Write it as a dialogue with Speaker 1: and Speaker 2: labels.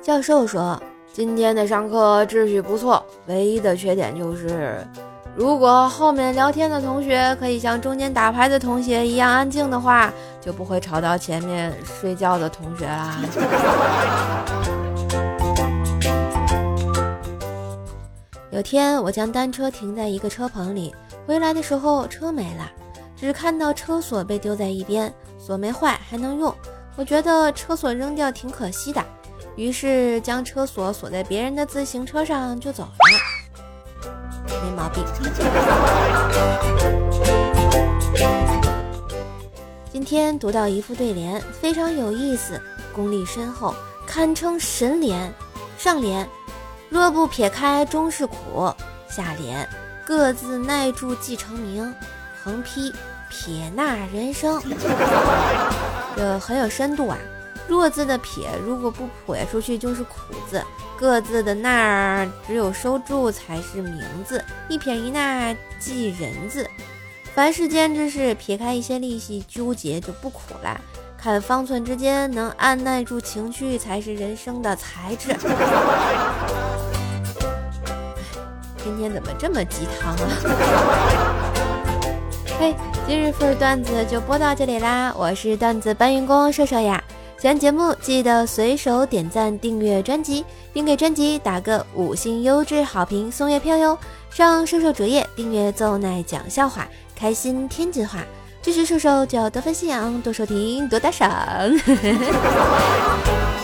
Speaker 1: 教授说：“今天的上课秩序不错，唯一的缺点就是，如果后面聊天的同学可以像中间打牌的同学一样安静的话，就不会吵到前面睡觉的同学啦。”有天，我将单车停在一个车棚里，回来的时候车没了，只看到车锁被丢在一边，锁没坏，还能用。我觉得车锁扔掉挺可惜的，于是将车锁锁在别人的自行车上就走了，没毛病。今天读到一副对联，非常有意思，功力深厚，堪称神联。上联。若不撇开终是苦，下联各自耐住即成名，横批撇捺人生，这很有深度啊。弱字的撇如果不撇出去就是苦字，各自的捺只有收住才是名字，一撇一捺即人字。凡世间之事，撇开一些利息纠结就不苦了。看方寸之间能按耐住情绪，才是人生的才智。今天怎么这么鸡汤啊？嘿，今日份段子就播到这里啦！我是段子搬运工瘦瘦呀。喜欢节目记得随手点赞、订阅专辑，并给专辑打个五星优质好评送月票哟！上瘦瘦主页订阅奏奶讲笑话，开心天津话，支持瘦瘦就要多分信仰，多收听多打赏。